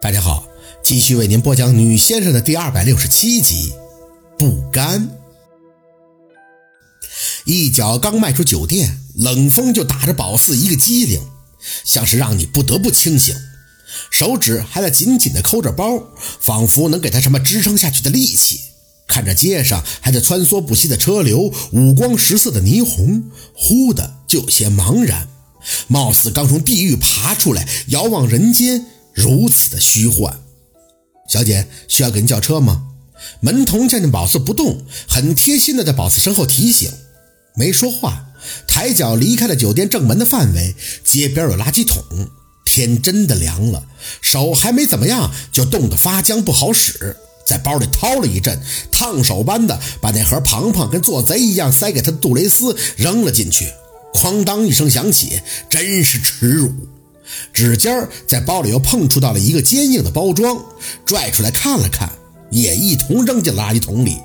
大家好，继续为您播讲《女先生》的第二百六十七集。不甘，一脚刚迈出酒店，冷风就打着宝四一个激灵，像是让你不得不清醒。手指还在紧紧地抠着包，仿佛能给他什么支撑下去的力气。看着街上还在穿梭不息的车流，五光十色的霓虹，忽的就有些茫然，貌似刚从地狱爬出来，遥望人间。如此的虚幻，小姐需要给您叫车吗？门童见见宝四不动，很贴心的在宝四身后提醒，没说话，抬脚离开了酒店正门的范围。街边有垃圾桶，天真的凉了，手还没怎么样就冻得发僵不好使，在包里掏了一阵，烫手般的把那盒庞庞跟做贼一样塞给他的杜蕾斯扔了进去，哐当一声响起，真是耻辱。指尖在包里又碰触到了一个坚硬的包装，拽出来看了看，也一同扔进垃圾桶里。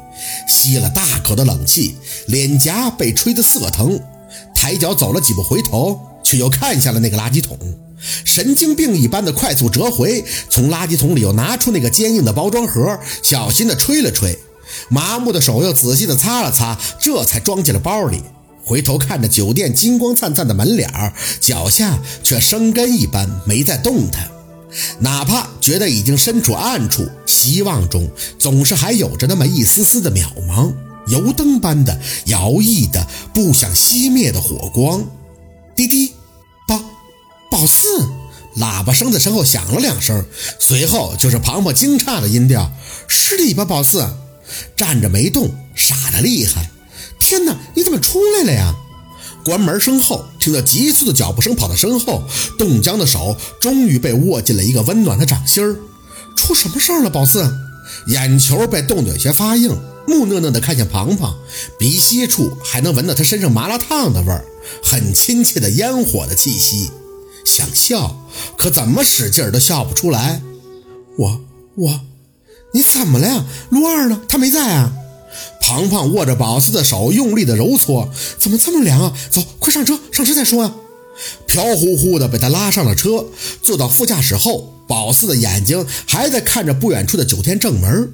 吸了大口的冷气，脸颊被吹得涩疼，抬脚走了几步，回头却又看向了那个垃圾桶，神经病一般的快速折回，从垃圾桶里又拿出那个坚硬的包装盒，小心的吹了吹，麻木的手又仔细的擦了擦，这才装进了包里。回头看着酒店金光灿灿的门脸儿，脚下却生根一般没再动弹。哪怕觉得已经身处暗处，希望中总是还有着那么一丝丝的渺茫，油灯般的摇曳的不想熄灭的火光。滴滴，宝，宝四，喇叭声在身后响了两声，随后就是庞庞惊诧的音调：“是你吧，宝四？”站着没动，傻的厉害。天哪！你怎么出来了呀？关门声后，听到急促的脚步声，跑到身后，冻僵的手终于被握进了一个温暖的掌心儿。出什么事儿了，宝四？眼球被冻得有些发硬，木讷讷的看向庞庞，鼻息处还能闻到他身上麻辣烫的味儿，很亲切的烟火的气息。想笑，可怎么使劲儿都笑不出来。我我，你怎么了呀？陆二呢？他没在啊？庞庞握着宝四的手，用力的揉搓，怎么这么凉啊？走，快上车，上车再说啊！飘乎乎的被他拉上了车，坐到副驾驶后，宝四的眼睛还在看着不远处的酒店正门。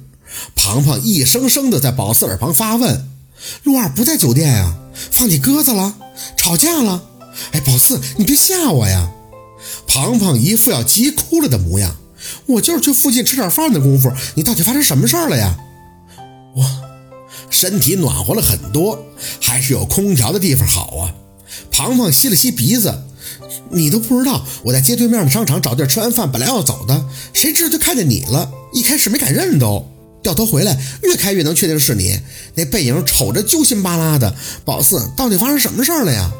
庞庞一声声的在宝四耳旁发问：“陆二不在酒店呀？放你鸽子了？吵架了？哎，宝四，你别吓我呀！”庞庞一副要急哭了的模样：“我就是去附近吃点饭的功夫，你到底发生什么事儿了呀？”身体暖和了很多，还是有空调的地方好啊。庞庞吸了吸鼻子，你都不知道我在街对面的商场找地儿吃完饭，本来要走的，谁知道就看见你了。一开始没敢认都，掉头回来，越开越能确定是你。那背影瞅着揪心巴拉的。宝四，到底发生什么事儿了呀？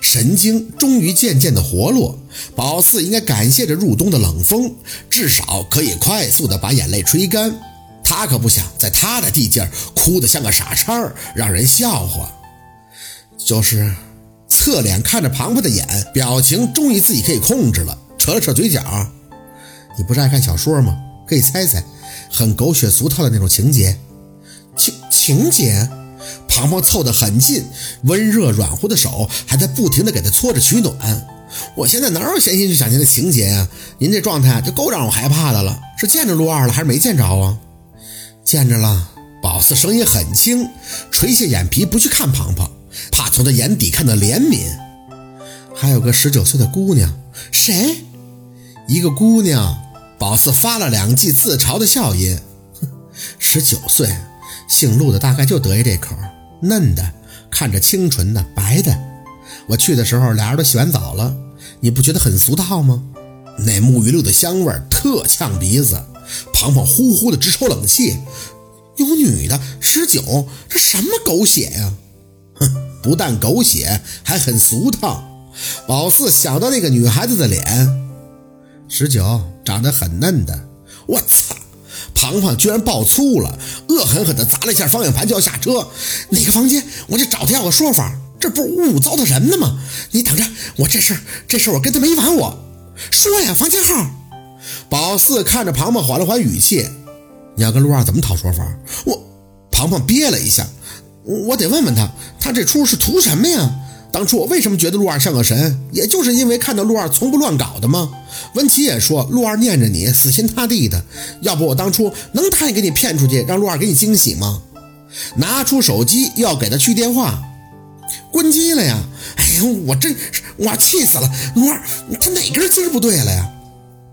神经终于渐渐的活络。宝四应该感谢着入冬的冷风，至少可以快速的把眼泪吹干。他可不想在他的地界哭得像个傻叉，让人笑话。就是侧脸看着庞庞的眼，表情终于自己可以控制了，扯了扯嘴角。你不是爱看小说吗？可以猜猜，很狗血俗套的那种情节。情情节？庞庞凑得很近，温热软乎的手还在不停地给他搓着取暖。我现在哪有闲心去想您的情节呀？您这状态就够让我害怕的了。是见着陆二了，还是没见着啊？见着了，宝四声音很轻，垂下眼皮不去看庞庞，怕从他眼底看到怜悯。还有个十九岁的姑娘，谁？一个姑娘。宝四发了两记自嘲的笑音。十九岁，姓陆的大概就得意这口，嫩的，看着清纯的，白的。我去的时候，俩人都洗完澡了。你不觉得很俗套吗？那沐浴露的香味特呛鼻子。庞庞呼呼的直抽冷气，有女的十九，这什么狗血呀？哼，不但狗血，还很俗套。宝四想到那个女孩子的脸，十九，长得很嫩的。我操！庞庞居然爆粗了，恶狠狠地砸了一下方向盘就要下车。哪个房间？我就找他要个说法。这不是侮辱糟蹋人呢吗？你等着，我这事这事我跟他没完。我说呀，房间号。宝四看着庞庞，缓了缓语气：“你要跟陆二怎么讨说法？”我庞庞憋了一下：“我得问问他，他这出是图什么呀？当初我为什么觉得陆二像个神，也就是因为看到陆二从不乱搞的吗？文琪也说陆二念着你，死心塌地的。要不我当初能答应给你骗出去，让陆二给你惊喜吗？拿出手机要给他去电话，关机了呀！哎呀，我真我气死了！陆二，他哪根筋不对了呀？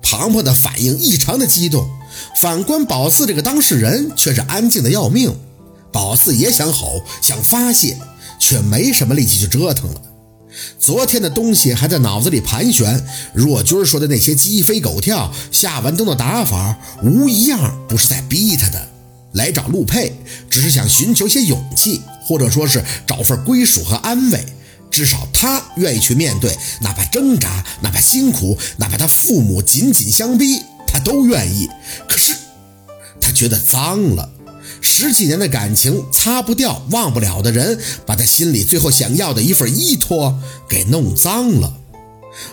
庞庞的反应异常的激动，反观宝四这个当事人却是安静的要命。宝四也想吼，想发泄。却没什么力气去折腾了。昨天的东西还在脑子里盘旋，若军说的那些鸡飞狗跳、夏文东的打法，无一样不是在逼他的。来找陆佩，只是想寻求些勇气，或者说是找份归属和安慰。至少他愿意去面对，哪怕挣扎，哪怕辛苦，哪怕他父母紧紧相逼，他都愿意。可是，他觉得脏了。十几年的感情擦不掉、忘不了的人，把他心里最后想要的一份依托给弄脏了。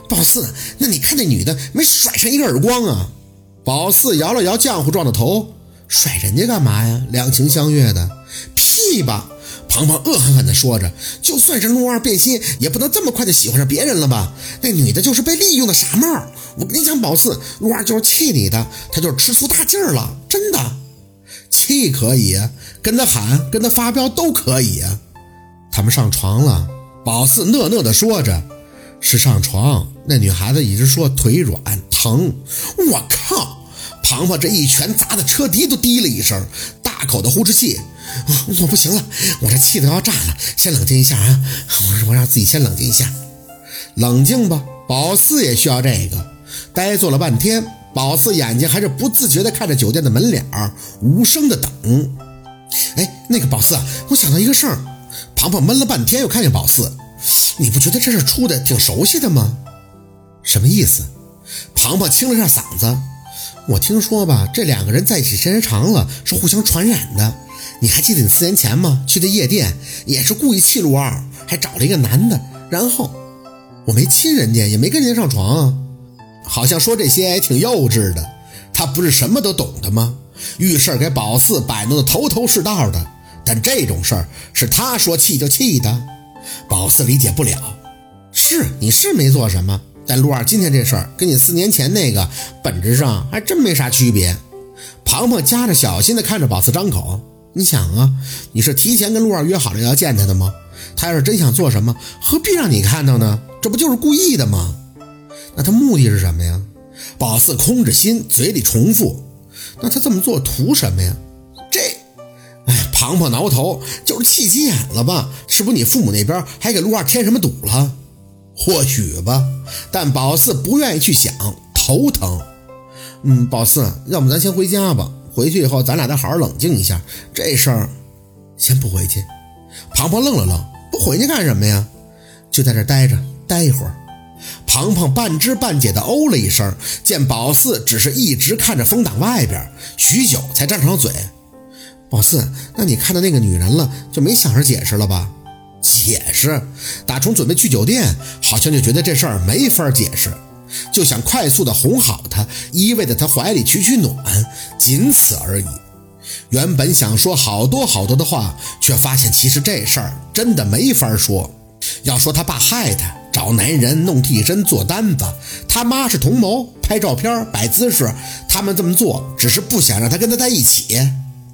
宝四，那你看那女的没甩上一个耳光啊？宝四摇了摇浆糊状的头，甩人家干嘛呀？两情相悦的，屁吧！庞庞恶狠狠地说着，就算是陆二变心，也不能这么快就喜欢上别人了吧？那女的就是被利用的傻帽。我跟你讲，宝四，陆二就是气你的，他就是吃醋大劲儿了，真的。气可以，跟他喊，跟他发飙都可以。他们上床了，宝四讷讷地说着：“是上床。”那女孩子一直说腿软疼。我靠！庞庞这一拳砸的车底都滴了一声，大口的呼哧气。我不行了，我这气都要炸了。先冷静一下啊！我我让自己先冷静一下，冷静吧。宝四也需要这个。呆坐了半天。宝四眼睛还是不自觉地看着酒店的门脸儿，无声的等。哎，那个宝四，我想到一个事儿。庞庞闷了半天，又看见宝四，你不觉得这事出的挺熟悉的吗？什么意思？庞庞清了下嗓子，我听说吧，这两个人在一起时间长了是互相传染的。你还记得你四年前吗？去的夜店也是故意气陆二，还找了一个男的，然后我没亲人家，也没跟人家上床。好像说这些也挺幼稚的，他不是什么都懂的吗？遇事给宝四摆弄的头头是道的，但这种事儿是他说气就气的，宝四理解不了。是你是没做什么，但陆二今天这事儿跟你四年前那个本质上还真没啥区别。庞庞夹着小心的看着宝四张口，你想啊，你是提前跟陆二约好了要见他的吗？他要是真想做什么，何必让你看到呢？这不就是故意的吗？那他目的是什么呀？宝四空着心，嘴里重复。那他这么做图什么呀？这，哎，庞庞挠头，就是气急眼了吧？是不是你父母那边还给陆二添什么堵了？或许吧，但宝四不愿意去想，头疼。嗯，宝四，要不咱先回家吧？回去以后咱俩再好好冷静一下这事儿。先不回去。庞庞愣了愣，不回去干什么呀？就在这待着，待一会儿。庞庞半知半解的哦了一声，见宝四只是一直看着风挡外边，许久才张上嘴。宝四，那你看到那个女人了，就没想着解释了吧？解释？打从准备去酒店，好像就觉得这事儿没法解释，就想快速的哄好她，依偎在她怀里取取暖，仅此而已。原本想说好多好多的话，却发现其实这事儿真的没法说。要说他爸害他。找男人弄替身做单子，他妈是同谋拍照片摆姿势，他们这么做只是不想让他跟他在一起。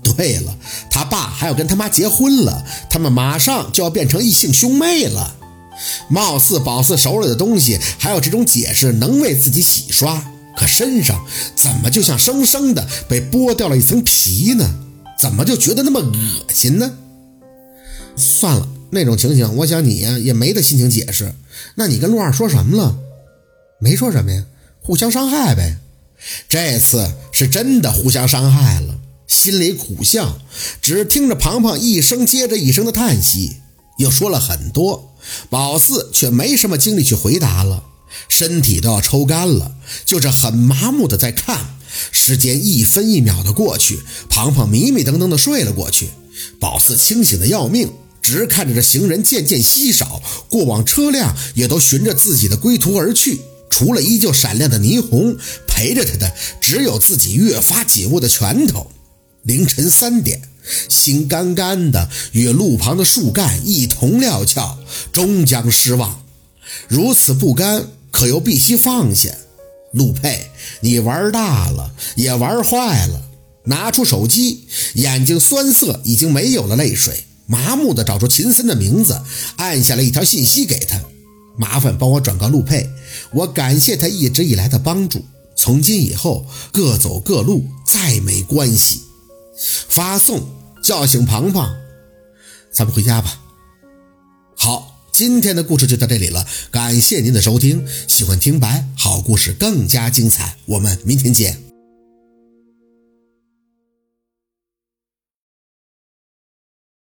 对了，他爸还要跟他妈结婚了，他们马上就要变成异性兄妹了。貌似宝四手里的东西还有这种解释能为自己洗刷，可身上怎么就像生生的被剥掉了一层皮呢？怎么就觉得那么恶心呢？算了。那种情形，我想你呀也没得心情解释。那你跟陆二说什么了？没说什么呀，互相伤害呗。这次是真的互相伤害了，心里苦笑，只听着庞庞一声接着一声的叹息，又说了很多。宝四却没什么精力去回答了，身体都要抽干了，就是很麻木的在看。时间一分一秒的过去，庞庞迷迷瞪瞪的睡了过去，宝四清醒的要命。直看着这行人渐渐稀少，过往车辆也都循着自己的归途而去，除了依旧闪亮的霓虹，陪着他的只有自己越发紧握的拳头。凌晨三点，心干干的与路旁的树干一同料峭，终将失望。如此不甘，可又必须放下。陆佩，你玩大了，也玩坏了。拿出手机，眼睛酸涩，已经没有了泪水，麻木的找出秦森的名字，按下了一条信息给他。麻烦帮我转告陆佩，我感谢他一直以来的帮助。从今以后，各走各路，再没关系。发送叫醒庞庞，咱们回家吧。好，今天的故事就到这里了，感谢您的收听。喜欢听白好故事更加精彩，我们明天见。